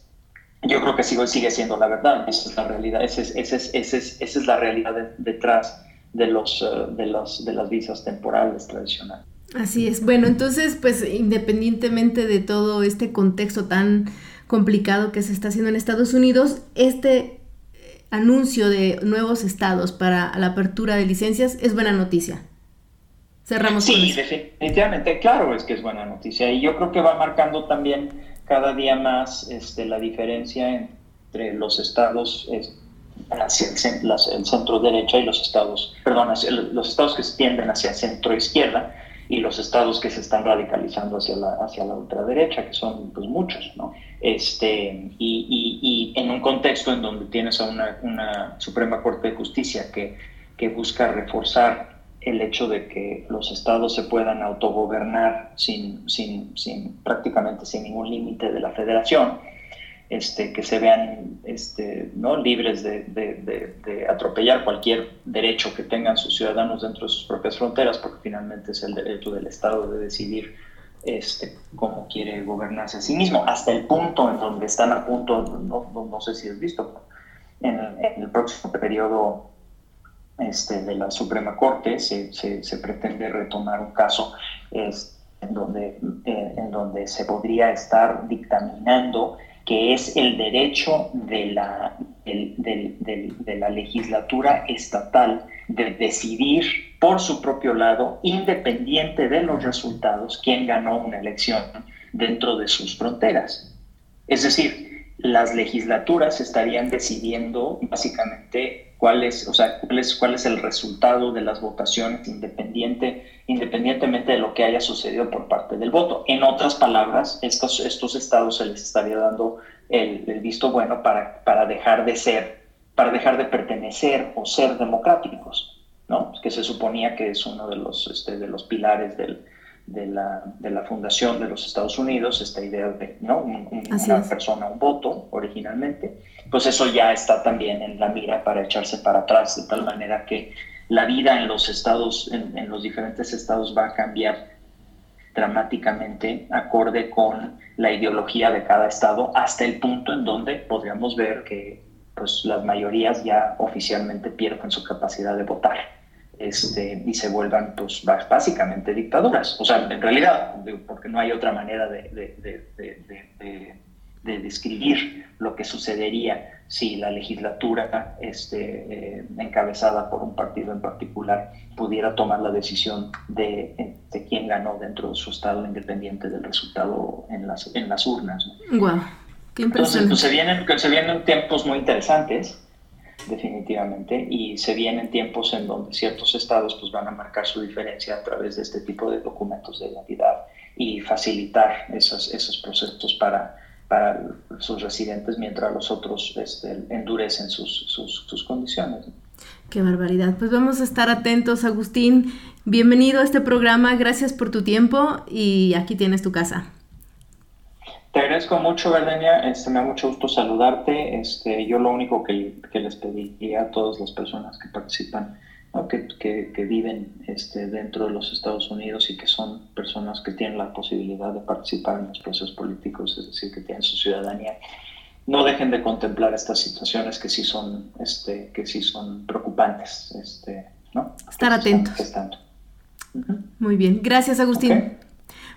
yo creo que sigue, sigue siendo la verdad, esa es la realidad, esa es, esa es, esa es, esa es la realidad detrás de, los, eh, de, los, de las visas temporales tradicionales. Así es. Bueno, entonces, pues independientemente de todo este contexto tan complicado que se está haciendo en Estados Unidos, este eh, anuncio de nuevos estados para la apertura de licencias es buena noticia. Cerramos. Sí, definitivamente, claro, es que es buena noticia. Y yo creo que va marcando también cada día más este, la diferencia entre los estados hacia el, centro derecha y los estados, perdón, los estados que se tienden hacia el centro izquierda y los estados que se están radicalizando hacia la, hacia la ultraderecha, que son pues, muchos, ¿no? Este, y, y, en un contexto en donde tienes a una, una Suprema Corte de Justicia que, que busca reforzar el hecho de que los estados se puedan autogobernar sin, sin, sin prácticamente sin ningún límite de la federación, este, que se vean este, ¿no? libres de, atropellar cualquier derecho que tengan sus ciudadanos dentro de sus propias fronteras, porque finalmente es el derecho del Estado de decidir este, cómo quiere gobernarse a sí mismo, hasta el punto en donde están a punto, no, no, sé si has visto, en en el próximo periodo este, de la Suprema Corte, se, se, pretende retomar un caso en, donde, eh, en donde se podría estar dictaminando que es el derecho de la, de la legislatura estatal de decidir por su propio lado, independiente de los resultados, quién ganó una elección dentro de sus fronteras. Es decir, las legislaturas estarían decidiendo básicamente cuál es, o sea, cuál es, cuál es el resultado de las votaciones independiente, independientemente de lo que haya sucedido por parte del voto. En otras palabras, estos, estos estados se les estaría dando el, visto bueno para, para dejar de ser para dejar de pertenecer o ser democráticos, ¿no? que se suponía que es uno de los, este, de los pilares del, de, la, de, la, fundación de los Estados Unidos, esta idea de ¿no? una persona, un voto originalmente, pues eso ya está también en la mira para echarse para atrás, de tal manera que la vida en los estados, en, en los diferentes estados va a cambiar dramáticamente acorde con la ideología de cada estado hasta el punto en donde podríamos ver que pues, las mayorías ya oficialmente pierden su capacidad de votar este, y se vuelvan pues, básicamente dictaduras. O sea, en realidad, porque no hay otra manera de, de, de, de describir lo que sucedería si la legislatura este, eh, encabezada por un partido en particular pudiera tomar la decisión de, de, quién ganó dentro de su estado independiente del resultado en las, en las urnas. Wow, qué Entonces, pues, se, vienen, se vienen tiempos muy interesantes, definitivamente, y se vienen tiempos en donde ciertos estados pues, van a marcar su diferencia a través de este tipo de documentos de identidad y facilitar esos, esos procesos para para sus residentes mientras los otros este, endurecen sus, sus, sus condiciones. Qué barbaridad. Pues vamos a estar atentos, Agustín. Bienvenido a este programa, gracias por tu tiempo y aquí tienes tu casa. Te agradezco mucho, Gardenia. Este, me da mucho gusto saludarte. Este, yo lo único que, que les pediría a todas las personas que participan que, que, viven este, dentro de los Estados Unidos y que son personas que tienen la posibilidad de participar en los procesos políticos, es decir, que tienen su ciudadanía, no dejen de contemplar estas situaciones que sí son, este, que sí son preocupantes. Este, ¿no? Estar atentos. Muy bien. Gracias, Agustín.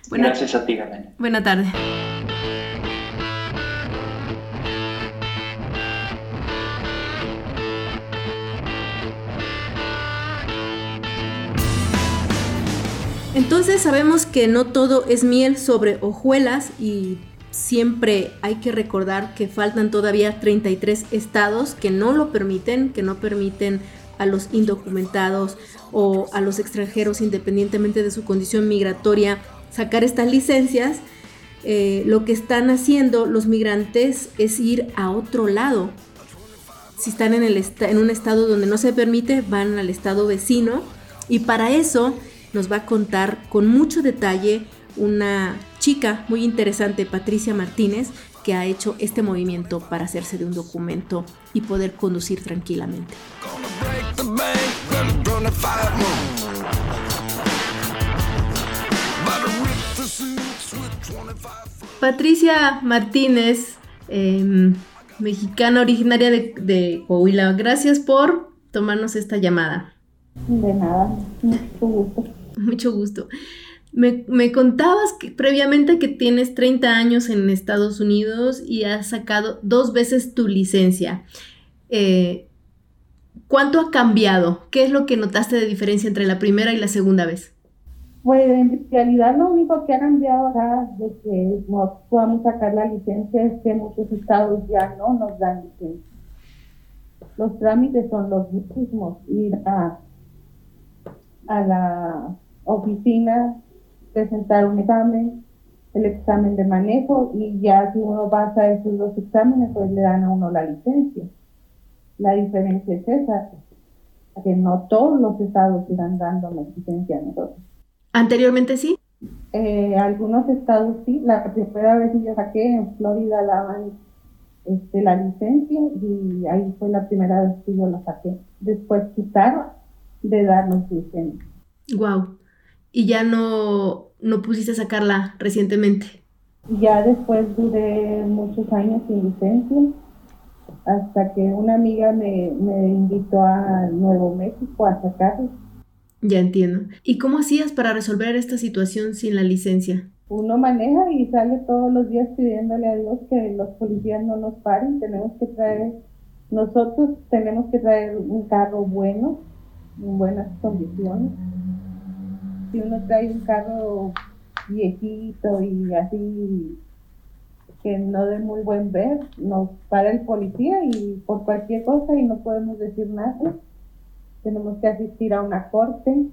Gracias a ti, Galena. Buena tarde. Entonces sabemos que no todo es miel sobre hojuelas y siempre hay que recordar que faltan todavía 33 estados que no lo permiten, que no permiten a los indocumentados o a los extranjeros independientemente de su condición migratoria sacar estas licencias. Eh, lo que están haciendo los migrantes es ir a otro lado. Si están en, en un estado donde no se permite, van al estado vecino y para eso nos va a contar con mucho detalle una chica muy interesante, Patricia Martínez, que ha hecho este movimiento para hacerse de un documento y poder conducir tranquilamente. Patricia Martínez, em, mexicana originaria de, de Coahuila, gracias por tomarnos esta llamada. De nada, mucho gusto. Mucho gusto. Me, contabas que, previamente que tienes 30 años en Estados Unidos y has sacado dos veces tu licencia. Eh, ¿Cuánto ha cambiado? ¿Qué es lo que notaste de diferencia entre la primera y la segunda vez? Pues en realidad lo único que ha cambiado ahora de que podamos sacar la licencia es que muchos estados ya no nos dan licencia. Los trámites son los mismos. Ir a a la oficina, presentar un examen, el examen de manejo y ya si uno pasa esos dos exámenes, pues le dan a uno la licencia. La diferencia es esa, que no todos los estados están dando la licencia a nosotros. ¿Anteriormente sí? Eh, algunos estados sí, la primera vez que yo saqué en Florida daban este, la licencia y ahí fue la primera vez que yo la saqué. Después quitaron de darnos licencia. Wow. ¿Y ya no, no pusiste sacarla recientemente? Ya después duré muchos años sin licencia, hasta que una amiga me, me invitó a Nuevo México a sacarla. Ya entiendo. ¿Y cómo hacías para resolver esta situación sin la licencia? Uno maneja y sale todos los días pidiéndole a Dios que los policías no nos paren. Tenemos que traer, nosotros tenemos que traer un carro bueno, en buenas condiciones. Si uno trae un carro viejito y así que no de muy buen ver, nos para el policía y por cualquier cosa y no podemos decir nada. Tenemos que asistir a una corte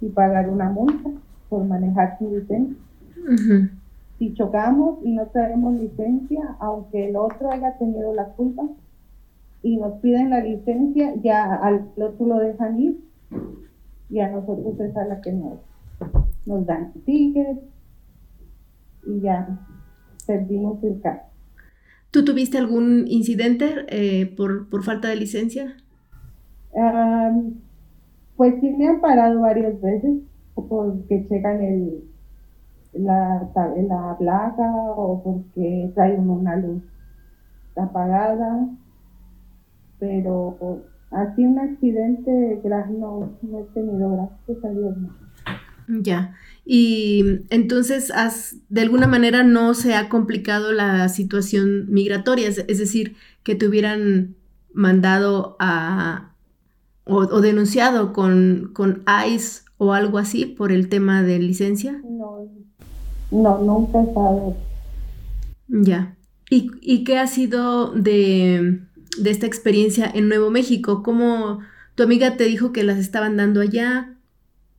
y pagar una multa por manejar sin licencia. Si chocamos y no traemos licencia, aunque el otro haya tenido la culpa, y nos piden la licencia, ya al otro lo dejan ir y a nosotros es a la que nos, nos dan tickets y ya perdimos el carro. ¿Tú tuviste algún incidente eh, por, por falta de licencia? Pues sí me han parado varias veces porque checan el, la, la placa o porque trae uno una luz apagada, pero así un accidente no, no he tenido, gracias a Dios. Ya. Y entonces, has, de alguna manera no se ha complicado la situación migratoria, es decir, que te hubieran mandado a o, o denunciado con, con ICE o algo así por el tema de licencia. No, no, nunca he estado. Ya. ¿Y, y qué ha sido de, de esta experiencia en Nuevo México? ¿Cómo tu amiga te dijo que las estaban dando allá?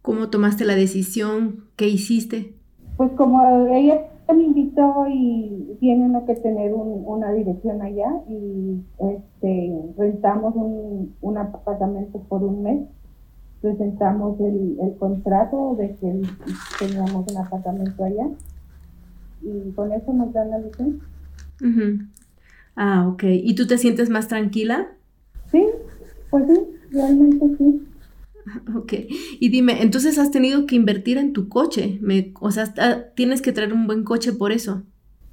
¿Cómo tomaste la decisión? ¿Qué hiciste? Pues como ella me invitó y tiene uno que tener un- una dirección allá y este, rentamos un, un apartamento por un mes, presentamos el, el contrato de que teníamos un apartamento allá y con eso nos dan la licencia. Ah, ok. ¿Y tú te sientes más tranquila? Sí, pues sí, realmente sí. Ok. Y dime, entonces has tenido que invertir en tu coche. Me, o sea, tienes que traer un buen coche por eso.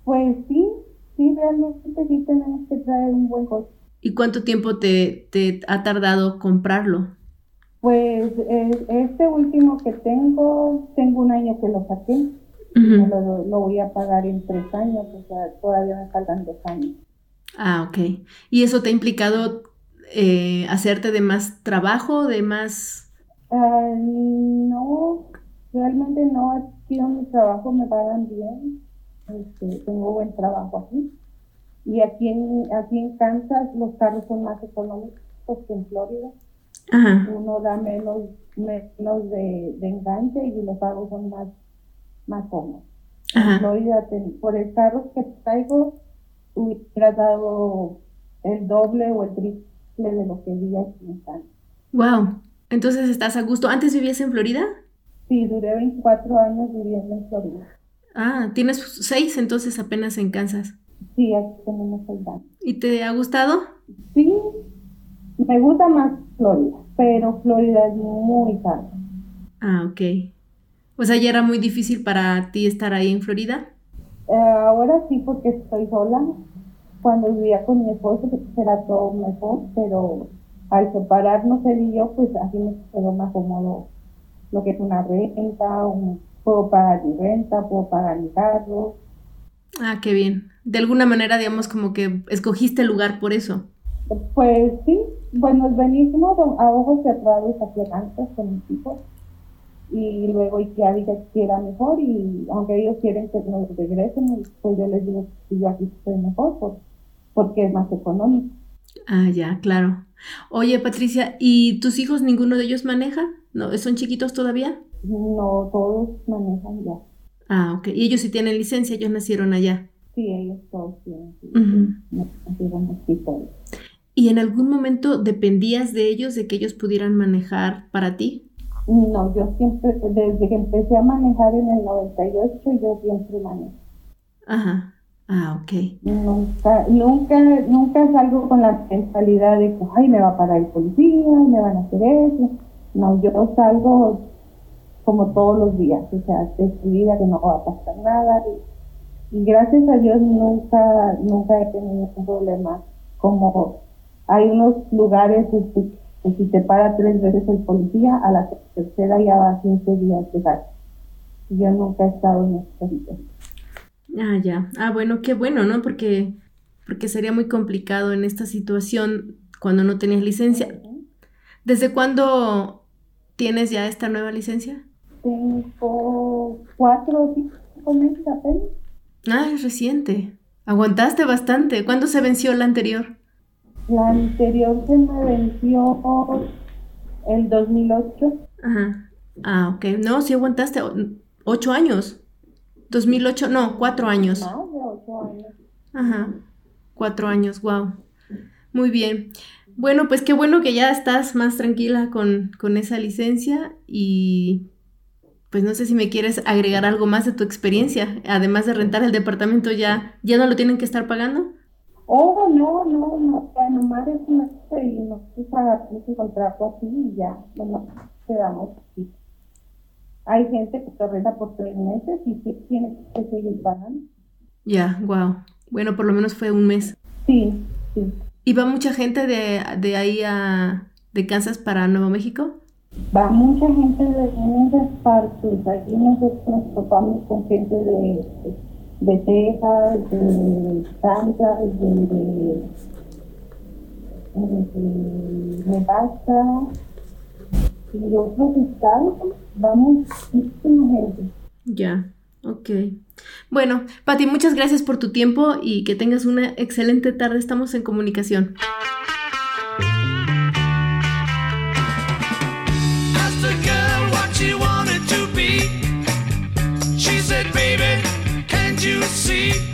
Pues sí, sí, realmente sí tenemos que traer un buen coche. ¿Y cuánto tiempo te, te ha tardado comprarlo? Pues eh, este último que tengo, tengo un año que lo saqué. Lo, lo voy a pagar en tres años, o sea, todavía me faltan dos años. Ah, ok. ¿Y eso te ha implicado eh, hacerte de más trabajo, de más... No, realmente no, aquí donde trabajo me pagan bien, este, tengo buen trabajo aquí. Y aquí en, aquí en Kansas los carros son más económicos que en Florida. Ajá. Uno da menos, menos de, de enganche y los pagos son más, más cómodos. En Ajá. Florida, ten- por el carro que traigo, hubiera dado el doble o el triple de lo que di aquí en Kansas. Wow. Entonces estás a gusto. ¿Antes vivías en Florida? Sí, duré 24 años viviendo en Florida. Ah, tienes seis entonces apenas en Kansas. Sí, aquí tenemos el banco. ¿Y te ha gustado? Sí, me gusta más Florida, pero Florida es muy caro. Ah, ok. O sea, ya era muy difícil para ti estar ahí en Florida. Eh, ahora sí, porque estoy sola. Cuando vivía con mi esposo, pues era todo mejor, pero al separarnos él y yo, pues así me quedó más cómodo lo que es una renta, un- puedo pagar mi renta, puedo pagar mi carro. Ah, qué bien. De alguna manera, digamos, como que escogiste el lugar por eso. Pues sí, bueno, venimos a ojos cerrados hacia Kansas con mis hijos y luego ya diga que era mejor y aunque ellos quieren que nos regresen, pues yo les digo que yo aquí estoy mejor por- porque es más económico. Ah, ya, claro. Oye, Patricia, ¿y tus hijos ninguno de ellos maneja? ¿No? ¿Son chiquitos todavía? No todos manejan ya. Ah, ok. Y ellos sí tienen licencia, ellos nacieron allá. Sí, ellos todos tienen. sí, Ujú. no- nacieron aquí todos. ¿Y en algún momento dependías de ellos, de que ellos pudieran manejar para ti? No, yo siempre, desde que empecé a manejar en el 98, yo siempre manejo. Ajá. Ah, ok. Nunca, nunca, nunca salgo con la mentalidad de que, ay, me va a parar el policía, me van a hacer eso. No, yo salgo como todos los días, o sea, decidida que no va a pasar nada. Y, gracias a Dios nunca, nunca he tenido un problema. Como hay unos lugares que si te para tres veces el policía, a la tercera ya va 15 días de. Y Yo nunca he estado en esta situación. Ah, ya. Ah, bueno, qué bueno, ¿no? Porque, porque sería muy complicado en esta situación cuando no tenías licencia. ¿Desde cuándo tienes ya esta nueva licencia? Tengo cuatro o cinco meses apenas. Ah, es reciente. Aguantaste bastante. ¿Cuándo se venció la anterior? La anterior se me venció el 2008. Ajá. Ah, ok. No, sí aguantaste. Ocho años. 2008, no, cuatro años. Ocho. Ajá. Cuatro años, wow. Muy bien. Bueno, pues qué bueno que ya estás más tranquila con, con esa licencia y pues no sé si me quieres agregar algo más de tu experiencia, además de rentar el departamento ya, ya no lo tienen que estar pagando. Oh, no, no, no, ya nomás es una y nos pagar ese contrato así y ya, bueno, quedamos aquí. Hay gente que te renta por tres meses y tienes que seguir pagando. Ya, wow. Bueno, por lo menos fue un mes. Sí, sí. ¿Y va mucha gente de, de ahí a de Kansas para Nuevo México? Va mucha gente de muchas partes. Aquí nosotros nos topamos con gente de, de Texas, de Kansas, de, de, de Nebraska y otros estados. Vamos muchísima gente. Ya, ok. Bueno, Pati, muchas gracias por tu tiempo y que tengas una excelente tarde. Estamos en comunicación. Este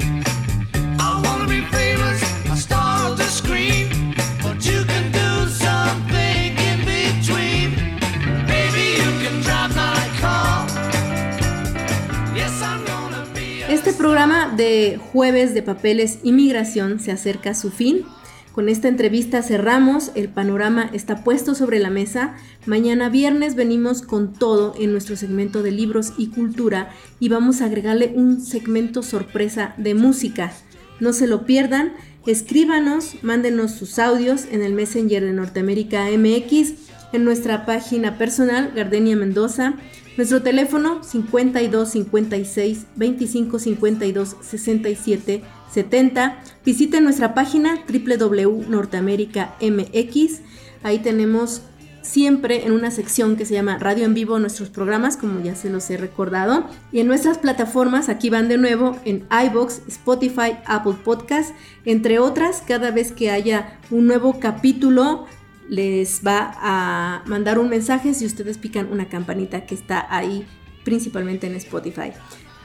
programa de Jueves de Papeles Inmigración se acerca a su fin. Con esta entrevista cerramos, el panorama está puesto sobre la mesa. Mañana viernes venimos con todo en nuestro segmento de libros y cultura y vamos a agregarle un segmento sorpresa de música. No se lo pierdan, escríbanos, mándenos sus audios en el Messenger de Norteamérica MX, en nuestra página personal Gardenia Mendoza, nuestro teléfono 52 56 25 52 67 70. Visiten nuestra página www.norteamerica.mx. Ahí tenemos siempre en una sección que se llama Radio en Vivo nuestros programas, como ya se los he recordado. Y en nuestras plataformas, aquí van de nuevo en iBox, Spotify, Apple Podcast, entre otras, cada vez que haya un nuevo capítulo les va a mandar un mensaje si ustedes pican una campanita que está ahí principalmente en Spotify.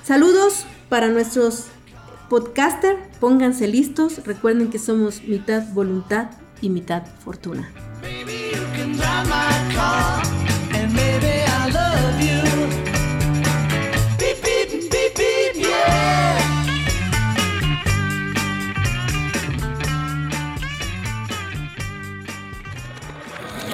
Saludos para nuestros podcaster, pónganse listos, recuerden que somos mitad voluntad y mitad fortuna.